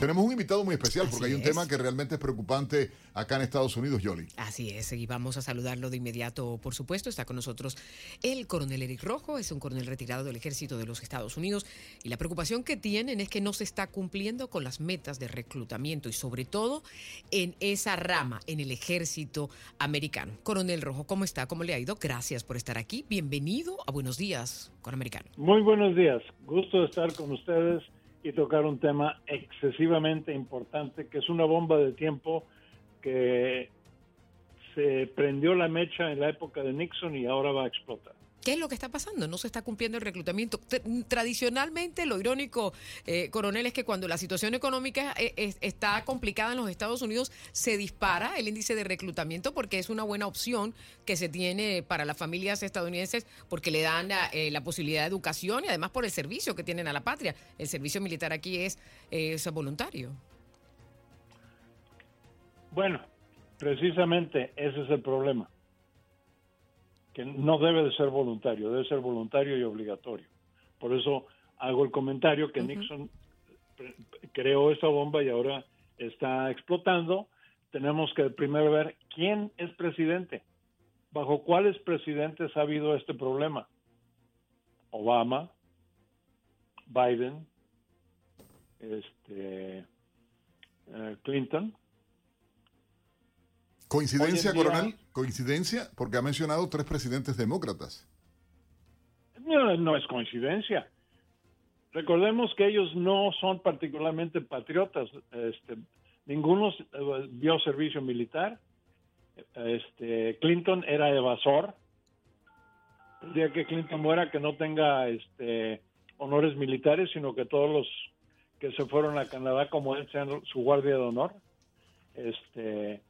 Tenemos un invitado muy especial porque hay un tema que realmente es preocupante acá en Estados Unidos, Yoli. Así es, y vamos a saludarlo de inmediato, por supuesto. Está con nosotros el coronel Eric Rojo, es un coronel retirado del ejército de los Estados Unidos y la preocupación que tienen es que no se está cumpliendo con las metas de reclutamiento y sobre todo en esa rama, en el ejército americano. Coronel Rojo, ¿cómo está? ¿Cómo le ha ido? Gracias por estar aquí. Bienvenido a Buenos Días con Americano. Muy buenos días. Gusto de estar con ustedes y tocar un tema excesivamente importante, que es una bomba de tiempo que se prendió la mecha en la época de Nixon y ahora va a explotar. ¿Qué es lo que está pasando? No se está cumpliendo el reclutamiento. Tradicionalmente, lo irónico, eh, coronel, es que cuando la situación económica eh, está complicada en los Estados Unidos, se dispara el índice de reclutamiento porque es una buena opción que se tiene para las familias estadounidenses porque le dan la, eh, posibilidad de educación y además por el servicio que tienen a la patria. El servicio militar aquí es voluntario. Bueno, precisamente ese es el problema que no debe de ser voluntario, debe ser voluntario y obligatorio. Por eso hago el comentario que Nixon creó esa bomba y ahora está explotando. Tenemos que primero ver quién es presidente, bajo cuáles presidentes ha habido este problema. Obama, Biden, este, eh, Clinton, ¿Coincidencia, coronel? ¿Coincidencia? Porque ha mencionado tres presidentes demócratas. No, es coincidencia. Recordemos que ellos no son particularmente patriotas. Este, ninguno eh, vio servicio militar. Este, Clinton era evasor. El día que Clinton muera, que no tenga este, honores militares, sino que todos los que se fueron a Canadá como él sean su guardia de honor. Este,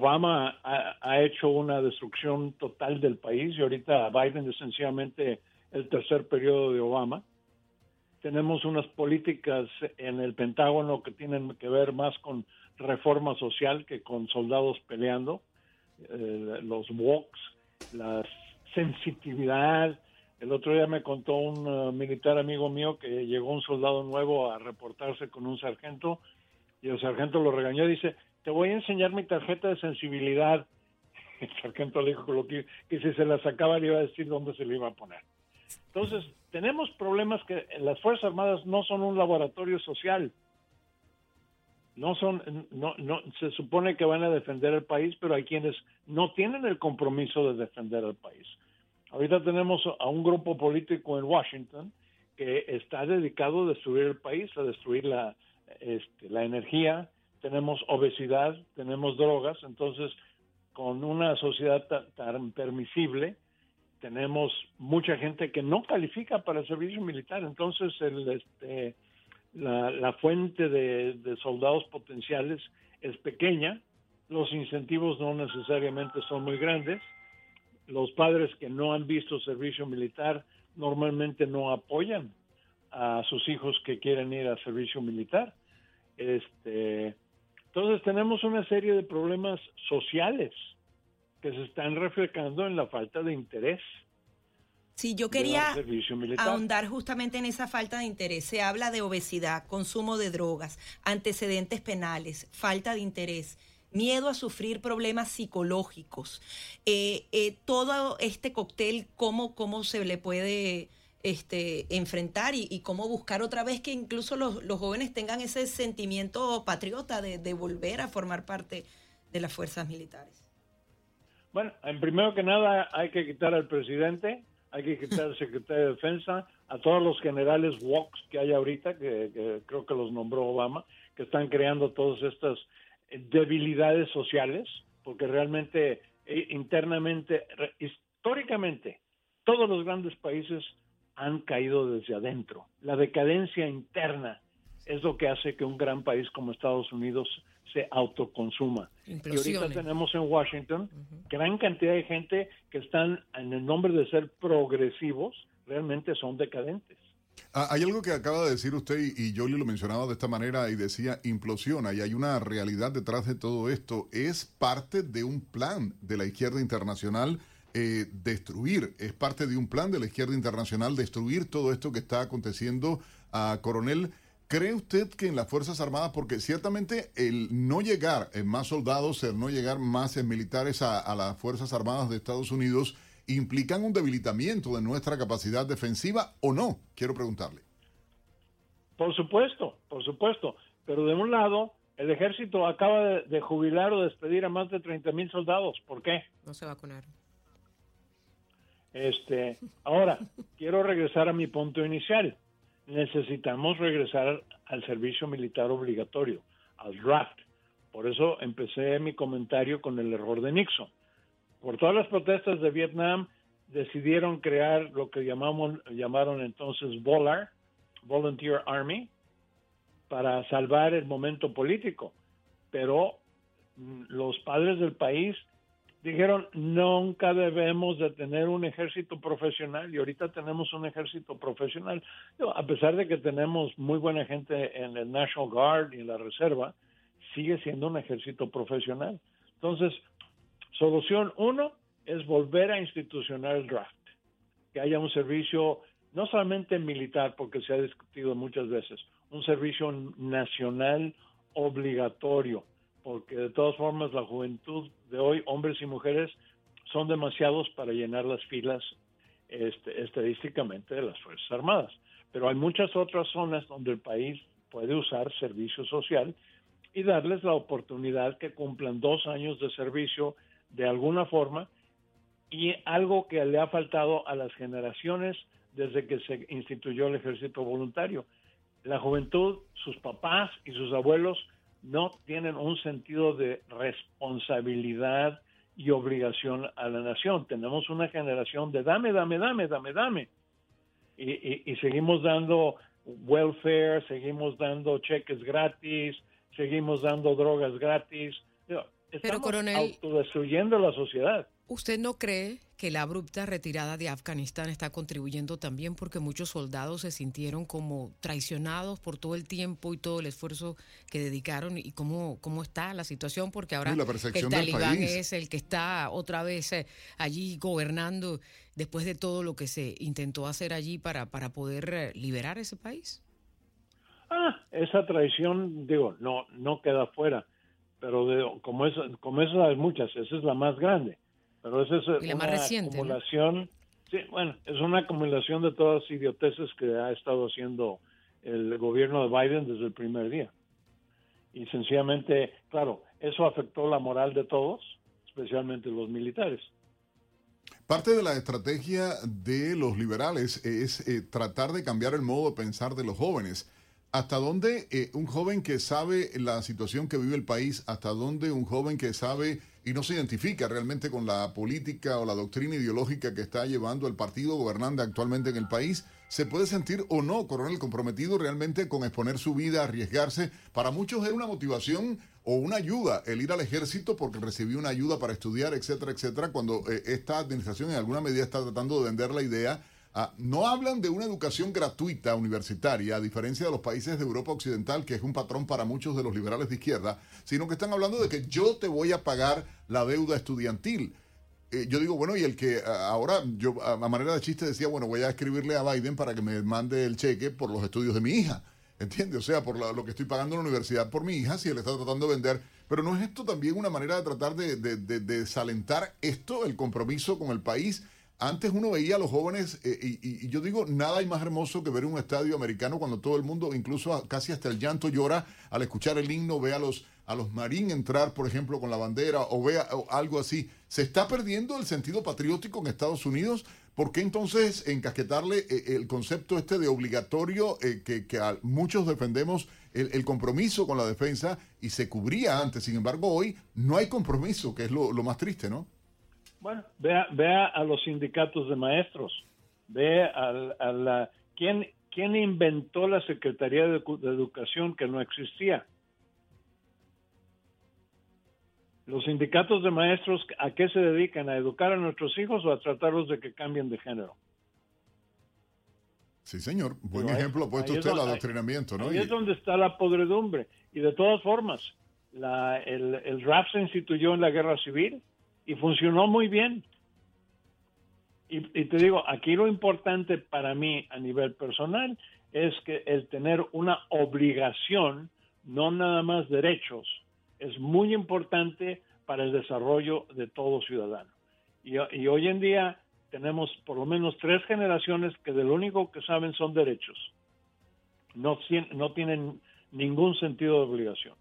Obama ha, hecho una destrucción total del país y ahorita Biden es sencillamente el tercer periodo de Obama. Tenemos unas políticas en el Pentágono que tienen que ver más con reforma social que con soldados peleando, eh, los walks, la sensitividad. El otro día me contó un uh, militar amigo mío que llegó un soldado nuevo a reportarse con un sargento y el sargento lo regañó y dice, te voy a enseñar mi tarjeta de sensibilidad. El sargento le dijo que, si se la sacaba le iba a decir dónde se le iba a poner. Entonces, tenemos problemas que las Fuerzas Armadas no son un laboratorio social. No son, no, no, se supone que van a defender el país, pero hay quienes no tienen el compromiso de defender el país. Ahorita tenemos a un grupo político en Washington que está dedicado a destruir el país, a destruir la, este, la energía, tenemos obesidad, tenemos drogas, entonces con una sociedad tan, permisible, tenemos mucha gente que no califica para servicio militar, entonces el, este, la, fuente de, de, soldados potenciales es pequeña, los incentivos no necesariamente son muy grandes, los padres que no han visto servicio militar normalmente no apoyan a sus hijos que quieren ir a servicio militar. Este, entonces tenemos una serie de problemas sociales que se están reflejando en la falta de interés. Sí, yo quería ahondar justamente en esa falta de interés. Se habla de obesidad, consumo de drogas, antecedentes penales, falta de interés, miedo a sufrir problemas psicológicos. Eh, eh, todo este cóctel, ¿cómo, ¿cómo se le puede este, enfrentar y, cómo buscar otra vez que incluso los, jóvenes tengan ese sentimiento patriota de, volver a formar parte de las fuerzas militares? Bueno, en primero que nada hay que quitar al presidente, hay que quitar al secretario de Defensa, a todos los generales WOCs que hay ahorita, que, creo que los nombró Obama, que están creando todas estas debilidades sociales, porque realmente eh, internamente, históricamente, todos los grandes países han caído desde adentro. La decadencia interna es lo que hace que un gran país como Estados Unidos se autoconsuma. Y ahorita tenemos en Washington gran cantidad de gente que están en el nombre de ser progresivos, realmente son decadentes. Ah, hay algo que acaba de decir usted y, yo lo mencionaba de esta manera y decía implosiona y hay una realidad detrás de todo esto. Es parte de un plan de la izquierda internacional eh, destruir, es parte de un plan de la izquierda internacional destruir todo esto que está aconteciendo a Coronel. ¿Cree usted que en las Fuerzas Armadas, porque ciertamente el no llegar en más soldados, el no llegar más en militares a las Fuerzas Armadas de Estados Unidos, implican un debilitamiento de nuestra capacidad defensiva o no? Quiero preguntarle. Por supuesto, por supuesto. Pero de un lado, el ejército acaba de, jubilar o despedir a más de 30 mil soldados. ¿Por qué? No se vacunaron. Este, ahora, quiero regresar a mi punto inicial. Necesitamos regresar al servicio militar obligatorio, al draft. Por eso empecé mi comentario con el error de Nixon por todas las protestas de Vietnam, decidieron crear lo que llamaron entonces VOLAR, Volunteer Army, para salvar el momento político. Pero mm, los padres del país dijeron, nunca debemos de tener un ejército profesional y ahorita tenemos un ejército profesional. A pesar de que tenemos muy buena gente en el National Guard y en la Reserva, sigue siendo un ejército profesional. Entonces, Solución uno es volver a institucionar el draft, que haya un servicio no solamente militar, porque se ha discutido muchas veces, un servicio nacional obligatorio, porque de todas formas la juventud de hoy, hombres y mujeres, son demasiados para llenar las filas este, estadísticamente de las Fuerzas Armadas. Pero hay muchas otras zonas donde el país puede usar servicio social y darles la oportunidad que cumplan dos años de servicio de alguna forma y algo que le ha faltado a las generaciones desde que se instituyó el ejército voluntario. La juventud, sus papás y sus abuelos no tienen un sentido de responsabilidad y obligación a la nación. Tenemos una generación de dame, dame, dame, dame, dame. Y, seguimos dando welfare, seguimos dando cheques gratis, seguimos dando drogas gratis. Estamos coronel, autodestruyendo la sociedad. ¿Usted no cree que la abrupta retirada de Afganistán está contribuyendo también porque muchos soldados se sintieron como traicionados por todo el tiempo y todo el esfuerzo que dedicaron y cómo, cómo está la situación? Porque ahora el talibán es el que está otra vez eh, allí gobernando después de todo lo que se intentó hacer allí para, para poder eh, liberar ese país. Ah, esa traición, digo, no, no queda fuera pero de, como es como esas hay muchas, esa es la más grande, pero esa es una acumulación, sí, bueno, es una acumulación de todas las idioteces que ha estado haciendo el gobierno de Biden desde el primer día. Y sencillamente, claro, eso afectó la moral de todos, especialmente los militares. Parte de la estrategia de los liberales es eh, tratar de cambiar el modo de pensar de los jóvenes ¿Hasta dónde eh, un joven que sabe la situación que vive el país, hasta dónde un joven que sabe y no se identifica realmente con la política o la doctrina ideológica que está llevando el partido gobernante actualmente en el país, se puede sentir o no, coronel, comprometido realmente con exponer su vida, arriesgarse? Para muchos es una motivación o una ayuda el ir al ejército porque recibió una ayuda para estudiar, etcétera, etcétera, cuando eh, esta administración en alguna medida está tratando de vender la idea Ah, no hablan de una educación gratuita universitaria, a diferencia de los países de Europa Occidental, que es un patrón para muchos de los liberales de izquierda, sino que están hablando de que yo te voy a pagar la deuda estudiantil. Eh, yo digo, bueno, y el que ah, ahora, yo a manera de chiste decía, bueno, voy a escribirle a Biden para que me mande el cheque por los estudios de mi hija. ¿Entiende? O sea, por lo que estoy pagando en la universidad por mi hija, si él está tratando de vender. Pero ¿no es esto también una manera de tratar de, de, de desalentar esto, el compromiso con el país? Antes uno veía a los jóvenes, eh, y, yo digo, nada hay más hermoso que ver un estadio americano cuando todo el mundo, incluso casi hasta el llanto llora al escuchar el himno, ve a los, a los marín entrar, por ejemplo, con la bandera o vea algo así. ¿Se está perdiendo el sentido patriótico en Estados Unidos? ¿Por qué entonces encasquetarle eh, el concepto este de obligatorio eh, que, a muchos defendemos el, compromiso con la defensa y se cubría antes? Sin embargo, hoy no hay compromiso, que es lo más triste, ¿no? Bueno, vea, vea a los sindicatos de maestros, ve a, la... ¿quién, ¿Quién inventó la Secretaría de, Educación que no existía? Los sindicatos de maestros, ¿a qué se dedican? ¿A educar a nuestros hijos o a tratarlos de que cambien de género? Sí, señor. Buen ejemplo ha puesto usted el adoctrinamiento, ¿no? Ahí es donde está la podredumbre. Y de todas formas, el, el RAP se instituyó en la guerra civil y funcionó muy bien. Y, te digo, aquí lo importante para mí a nivel personal es que el tener una obligación, no nada más derechos, es muy importante para el desarrollo de todo ciudadano. Y, y hoy en día tenemos por lo menos tres generaciones que de lo único que saben son derechos. No, no tienen ningún sentido de obligación.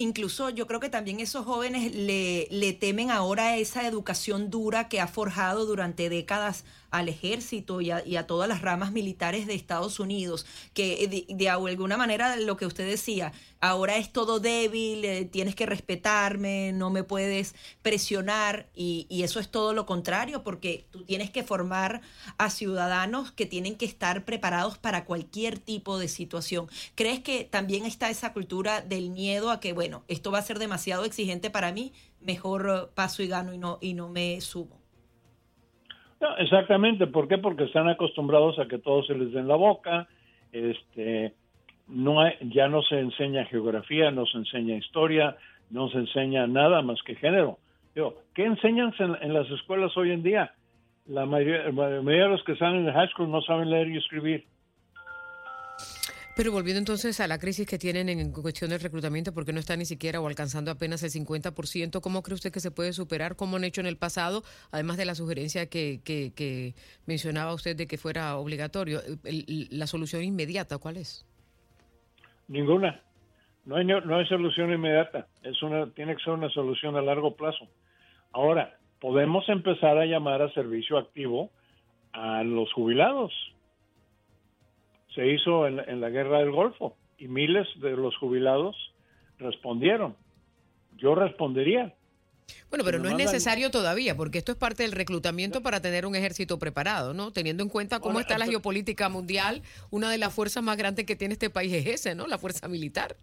Incluso yo creo que también esos jóvenes le, le temen ahora a esa educación dura que ha forjado durante décadas al ejército y a, todas las ramas militares de Estados Unidos, que de, alguna manera lo que usted decía, ahora es todo débil, eh, tienes que respetarme, no me puedes presionar y, y, eso es todo lo contrario, porque tú tienes que formar a ciudadanos que tienen que estar preparados para cualquier tipo de situación. ¿Crees que también está esa cultura del miedo a que, bueno, esto va a ser demasiado exigente para mí, mejor paso y gano y no, y no me subo? exactamente, ¿por qué? Porque están acostumbrados a que todo se les dé en la boca, este, no ya no se enseña geografía, no se enseña historia, no se enseña nada más que género. ¿qué enseñan en, las escuelas hoy en día? La mayoría, la mayoría de los que están en el high school no saben leer y escribir. Pero volviendo entonces a la crisis que tienen en cuestión del reclutamiento, porque no está ni siquiera o alcanzando apenas el 50%, ¿cómo cree usted que se puede superar? ¿Cómo han hecho en el pasado? Además de la sugerencia que, que, mencionaba usted de que fuera obligatorio, ¿la solución inmediata cuál es? Ninguna. No hay, no hay solución inmediata. Es una, tiene que ser una solución a largo plazo. Ahora, podemos empezar a llamar a servicio activo a los jubilados se hizo en, la guerra del Golfo y miles de los jubilados respondieron. Yo respondería. Bueno, pero no es necesario todavía, porque esto es parte del reclutamiento para tener un ejército preparado, ¿no? Teniendo en cuenta cómo está la geopolítica mundial, una de las fuerzas más grandes que tiene este país es ese, ¿no? La fuerza militar.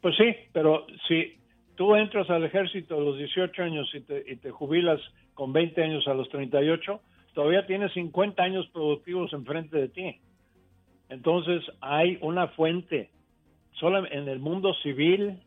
Pues sí, pero si tú entras al ejército a los 18 años y te, y te jubilas con 20 años a los 38, todavía tienes 50 años productivos enfrente de ti. Entonces hay una fuente solo en el mundo civil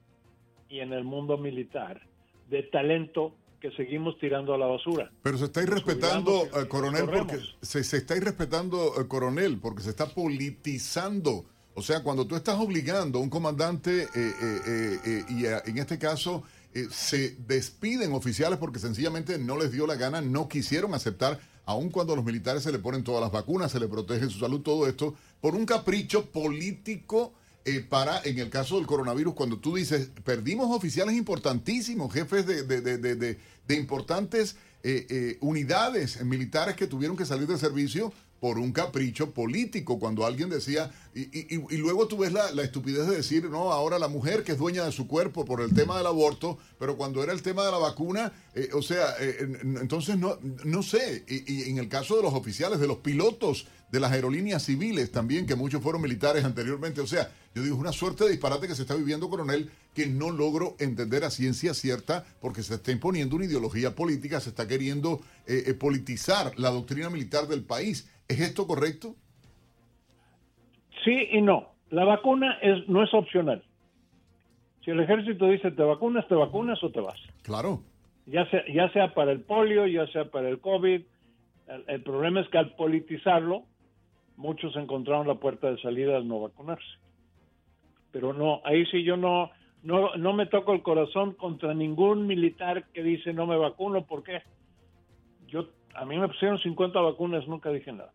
y en el mundo militar de talento que seguimos tirando a la basura. Pero se está irrespetando, respetando, eh, coronel, porque se, se está irrespetando, respetando, coronel, porque se está politizando. O sea, cuando tú estás obligando a un comandante, eh, eh, y en este caso se despiden oficiales porque sencillamente no les dio la gana, no quisieron aceptar aun cuando a los militares se le ponen todas las vacunas, se le protege su salud, todo esto, por un capricho político eh, para, en el caso del coronavirus, cuando tú dices, perdimos oficiales importantísimos, jefes de, de, importantes eh, eh, unidades militares que tuvieron que salir de servicio por un capricho político, cuando alguien decía, y, y, luego tú ves la, estupidez de decir, no, ahora la mujer que es dueña de su cuerpo por el tema del aborto, pero cuando era el tema de la vacuna, eh, o sea, eh, entonces no, no sé, y, en el caso de los oficiales, de los pilotos de las aerolíneas civiles también, que muchos fueron militares anteriormente, o sea, yo digo, es una suerte de disparate que se está viviendo, coronel, que no logro entender a ciencia cierta porque se está imponiendo una ideología política, se está queriendo eh, politizar la doctrina militar del país ¿Es esto correcto? Sí y no. La vacuna es, no es opcional. Si el ejército dice te vacunas, te vacunas o te vas. Claro. Ya sea, ya sea para el polio, ya sea para el COVID. El, problema es que al politizarlo, muchos encontraron la puerta de salida al no vacunarse. Pero no, ahí sí yo no, no, no me toco el corazón contra ningún militar que dice no me vacuno. ¿Por qué? Yo, a mí me pusieron 50 vacunas, nunca dije nada.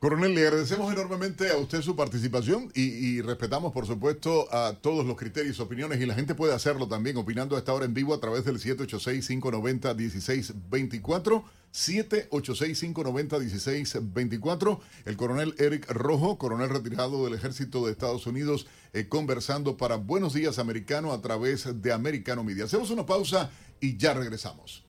Coronel, le agradecemos enormemente a usted su participación y, respetamos, por supuesto, a todos los criterios, opiniones y la gente puede hacerlo también opinando a esta hora en vivo a través del 786-590-1624. 786-590-1624. El coronel Eric Rojo, coronel retirado del ejército de Estados Unidos, eh, conversando para Buenos Días Americano a través de Americano Media. Hacemos una pausa y ya regresamos.